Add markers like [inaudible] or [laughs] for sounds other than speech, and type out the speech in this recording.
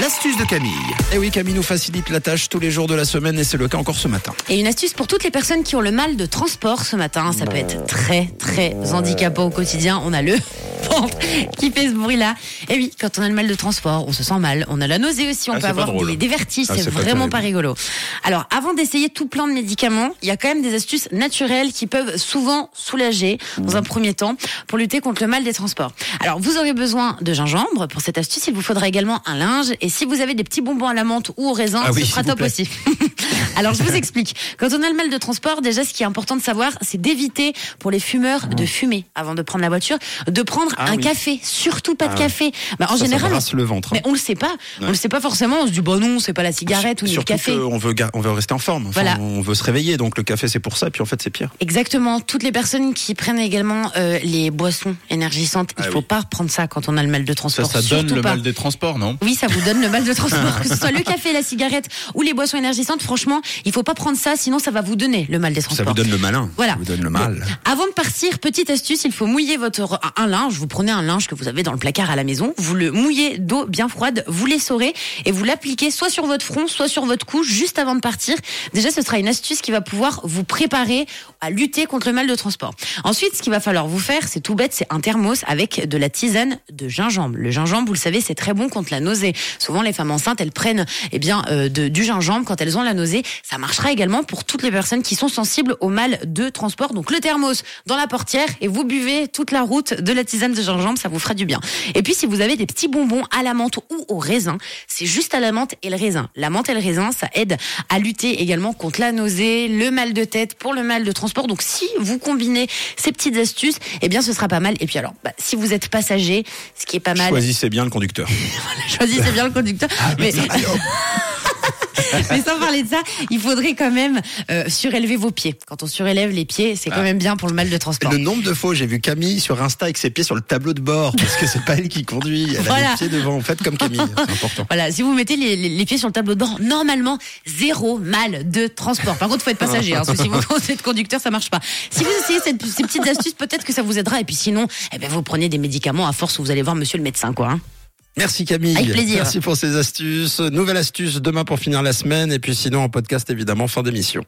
L'astuce de Camille. Et Eh oui, Camille nous facilite la tâche tous les jours de la semaine et c'est le cas encore ce matin. Et une astuce pour toutes les personnes qui ont le mal de transport ce matin. Ça peut être très, très handicapant au quotidien. On a le qui fait ce bruit-là. Et oui, quand on a le mal de transport, on se sent mal. On a la nausée aussi. On Ah, peut avoir des, des vertiges. Ah, c'est pas vraiment pas rigolo. Alors, avant d'essayer tout plein de médicaments, il y a quand même des astuces naturelles qui peuvent souvent soulager, dans un premier temps, pour lutter contre le mal des transports. Alors, vous aurez besoin de gingembre. Pour cette astuce, il vous faudra également un linge. Et si vous avez des petits bonbons à la menthe ou au raisin, Ah oui, ce sera s'il vous top aussi. [laughs] Alors, je vous explique. Quand on a le mal de transport, déjà, ce qui est important de savoir, c'est d'éviter pour les fumeurs de fumer avant de prendre la voiture, de prendre Ah un oui. café, surtout pas de Ah café. Bah, en Ça, général, le ventre. hein. mais on le sait pas. On le sait pas forcément. On se dit, bon non, c'est pas la cigarette ou le café. qu'on veut, on veut rester en forme. Enfin, Voilà. On veut se réveiller, donc le café c'est pour ça, puis en fait c'est pire. Exactement. Toutes les personnes qui prennent également euh, les boissons énergisantes, il Ah faut oui. pas prendre ça quand on a le mal de transport. ça donne le pas. mal des transports, non? Oui, ça vous donne le mal de [laughs] transport. que ce soit le café, la cigarette ou les boissons énergisantes, franchement, il faut pas prendre ça, sinon ça va vous donner le mal des Ça transports. vous donne le malin. Voilà. Ça vous donne le mal. Bon. Avant de partir, petite astuce, il faut mouiller votre un linge. Vous prenez un linge que vous avez dans le placard à la maison, vous le mouillez d'eau bien froide, vous l'essorez et vous l'appliquez soit sur votre front, soit sur votre cou juste avant de partir. Déjà, ce sera une astuce qui va pouvoir vous préparer à lutter contre le mal de transport. Ensuite, ce qu'il va falloir vous faire, c'est tout bête, c'est un thermos avec de la tisane de gingembre. Le gingembre, vous le savez, c'est très bon contre la nausée. Souvent, les femmes enceintes, elles prennent eh bien euh, de- du gingembre quand elles ont la nausée. Ça marchera également pour toutes les personnes qui sont sensibles au mal de transport. Donc le thermos dans la portière et vous buvez toute la route de la tisane de gingembre, ça vous fera du bien. Et puis si vous avez des petits bonbons à la menthe ou au raisin, c'est juste à la menthe et le raisin. La menthe et le raisin, ça aide à lutter également contre la nausée, le mal de tête, pour le mal de transport. Donc si vous combinez ces petites astuces, eh bien ce sera pas mal. Et puis alors, bah, si vous êtes passager, ce qui est pas mal, Choisissez bien le conducteur. [laughs] choisissez bien le conducteur. mais, mais [laughs] [laughs] sans parler de ça, il faudrait quand même euh, surélever vos pieds. Quand on surélève les pieds, c'est quand même bien pour le mal de transport. Le nombre de fois j'ai vu Camille sur Insta avec ses pieds sur le tableau de bord, parce que c'est pas elle qui conduit, elle a les pieds devant. Faites comme Camille, [laughs] c'est important. Voilà, si vous mettez les, les- les pieds sur le tableau de bord, normalement, zéro mal de transport. Par contre, faut être passager, hein, parce que si vous [laughs] êtes conducteur, ça marche pas. Si vous essayez cette- ces petites astuces, peut-être que ça vous aidera. Et puis sinon, eh ben, vous prenez des médicaments à force où vous allez voir monsieur le médecin, quoi. hein. Merci Camille. Avec plaisir. Merci pour ces astuces. Nouvelle astuce demain pour finir la semaine et puis sinon en podcast évidemment fin d'émission.